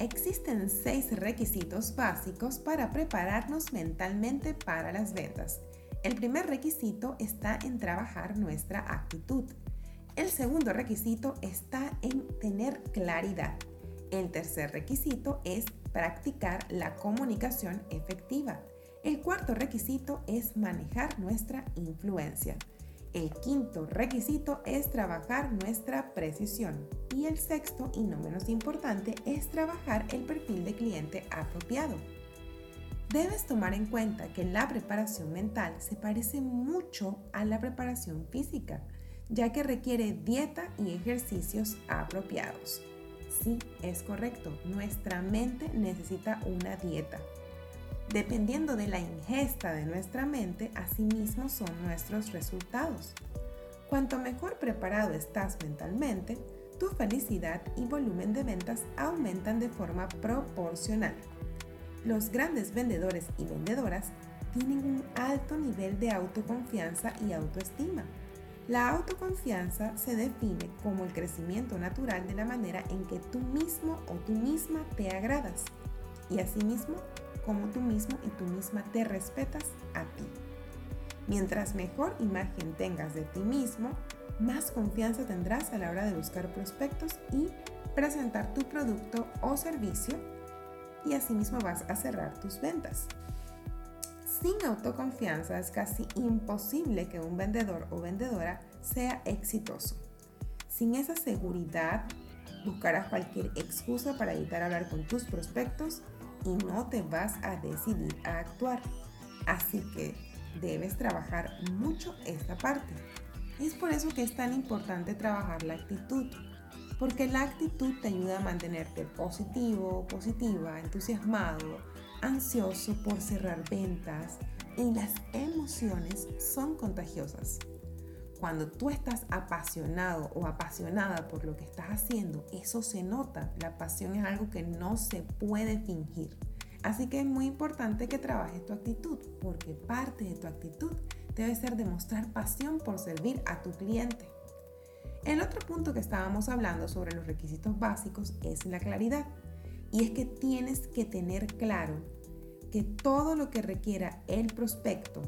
Existen seis requisitos básicos para prepararnos mentalmente para las ventas. El primer requisito está en trabajar nuestra actitud. El segundo requisito está en tener claridad. El tercer requisito es practicar la comunicación efectiva. El cuarto requisito es manejar nuestra influencia. El quinto requisito es trabajar nuestra precisión. Y el sexto, y no menos importante, es trabajar el perfil de cliente apropiado. Debes tomar en cuenta que la preparación mental se parece mucho a la preparación física, ya que requiere dieta y ejercicios apropiados. Sí, es correcto, nuestra mente necesita una dieta. Dependiendo de la ingesta de nuestra mente, asimismo son nuestros resultados. Cuanto mejor preparado estás mentalmente, tu felicidad y volumen de ventas aumentan de forma proporcional. Los grandes vendedores y vendedoras tienen un alto nivel de autoconfianza y autoestima. La autoconfianza se define como el crecimiento natural de la manera en que tú mismo o tú misma te agradas y asimismo como tú mismo y tú misma te respetas a ti. Mientras mejor imagen tengas de ti mismo, más confianza tendrás a la hora de buscar prospectos y presentar tu producto o servicio y asimismo vas a cerrar tus ventas. Sin autoconfianza es casi imposible que un vendedor o vendedora sea exitoso. Sin esa seguridad, buscarás cualquier excusa para evitar hablar con tus prospectos y no te vas a decidir a actuar. Así que debes trabajar mucho esta parte. Es por eso que es tan importante trabajar la actitud, porque la actitud te ayuda a mantenerte positivo, positiva, entusiasmado, ansioso por cerrar ventas y las emociones son contagiosas. Cuando tú estás apasionado o apasionada por lo que estás haciendo, eso se nota. La pasión es algo que no se puede fingir. Así que es muy importante que trabajes tu actitud, porque parte de tu actitud debe ser demostrar pasión por servir a tu cliente. El otro punto que estábamos hablando sobre los requisitos básicos es la claridad. Y es que tienes que tener claro que todo lo que requiera el prospecto,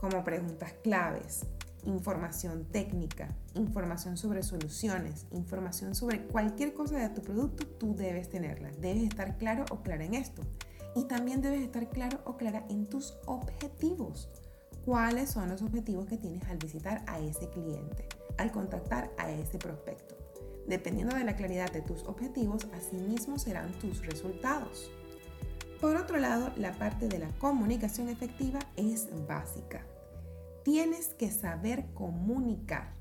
como preguntas claves, información técnica, información sobre soluciones, información sobre cualquier cosa de tu producto, tú debes tenerla. Debes estar claro o clara en esto. Y también debes estar claro o clara en tus objetivos. ¿Cuáles son los objetivos que tienes al visitar a ese cliente, al contactar a ese prospecto? Dependiendo de la claridad de tus objetivos, asimismo serán tus resultados. Por otro lado, la parte de la comunicación efectiva es básica tienes que saber comunicar.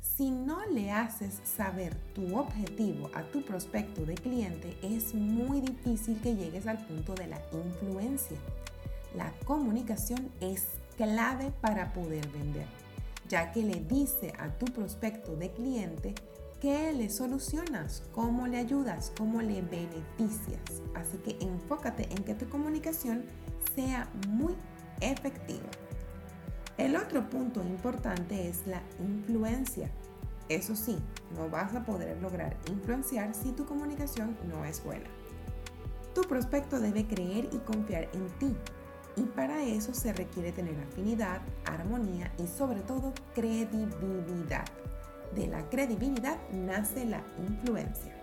Si no le haces saber tu objetivo a tu prospecto de cliente, es muy difícil que llegues al punto de la influencia. La comunicación es clave para poder vender, ya que le dice a tu prospecto de cliente qué le solucionas, cómo le ayudas, cómo le beneficias. Así que enfócate en que tu comunicación sea muy efectiva. El otro punto importante es la influencia. Eso sí, no vas a poder lograr influenciar si tu comunicación no es buena. Tu prospecto debe creer y confiar en ti y para eso se requiere tener afinidad, armonía y sobre todo credibilidad. De la credibilidad nace la influencia.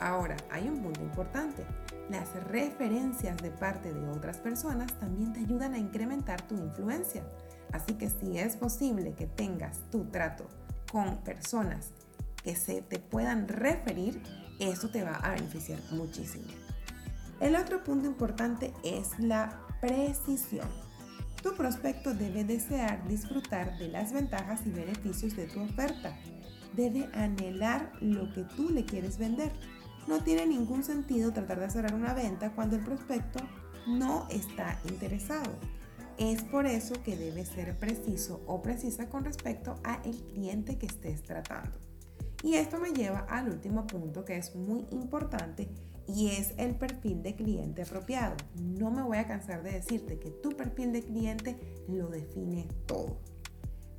Ahora, hay un punto importante. Las referencias de parte de otras personas también te ayudan a incrementar tu influencia. Así que si es posible que tengas tu trato con personas que se te puedan referir, eso te va a beneficiar muchísimo. El otro punto importante es la precisión. Tu prospecto debe desear disfrutar de las ventajas y beneficios de tu oferta. Debe anhelar lo que tú le quieres vender. no tiene ningún sentido tratar de cerrar una venta cuando el prospecto no está interesado. Es por eso que debes ser preciso o precisa con respecto a el cliente que estés tratando. Y esto me lleva al último punto que es muy importante y es el perfil de cliente apropiado. No me voy a cansar de decirte que tu perfil de cliente lo define todo.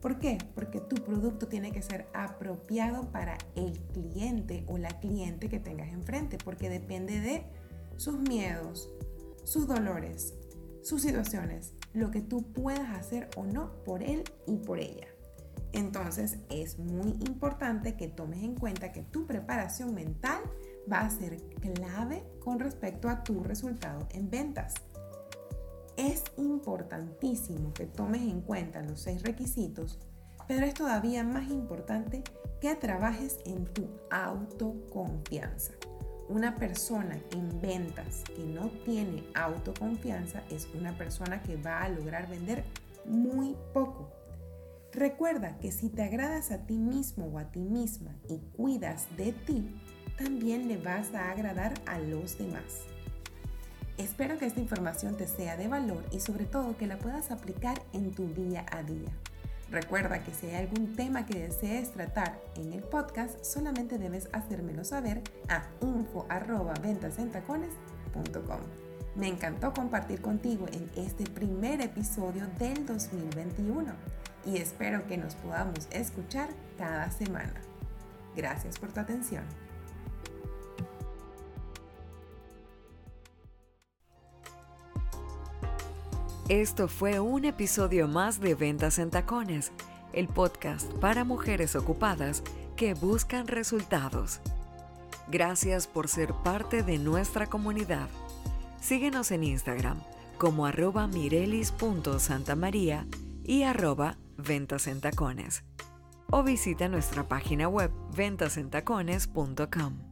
¿Por qué? Porque tu producto tiene que ser apropiado para el cliente o la cliente que tengas enfrente, porque depende de sus miedos, sus dolores, sus situaciones, lo que tú puedas hacer o no por él y por ella. Entonces es muy importante que tomes en cuenta que tu preparación mental va a ser clave con respecto a tu resultado en ventas. Es importantísimo que tomes en cuenta los seis requisitos, pero es todavía más importante que trabajes en tu autoconfianza. Una persona en ventas que no tiene autoconfianza es una persona que va a lograr vender muy poco. Recuerda que si te agradas a ti mismo o a ti misma y cuidas de ti, también le vas a agradar a los demás. Espero que esta información te sea de valor y sobre todo que la puedas aplicar en tu día a día. Recuerda que si hay algún tema que desees tratar en el podcast, solamente debes hacérmelo saber a info.ventasentacones.com. Me encantó compartir contigo en este primer episodio del 2021 y espero que nos podamos escuchar cada semana. Gracias por tu atención. Esto fue un episodio más de Ventas en Tacones, el podcast para mujeres ocupadas que buscan resultados. Gracias por ser parte de nuestra comunidad. Síguenos en Instagram como arroba mirelis.santamaría y arroba ventas en tacones. O visita nuestra página web ventasentacones.com.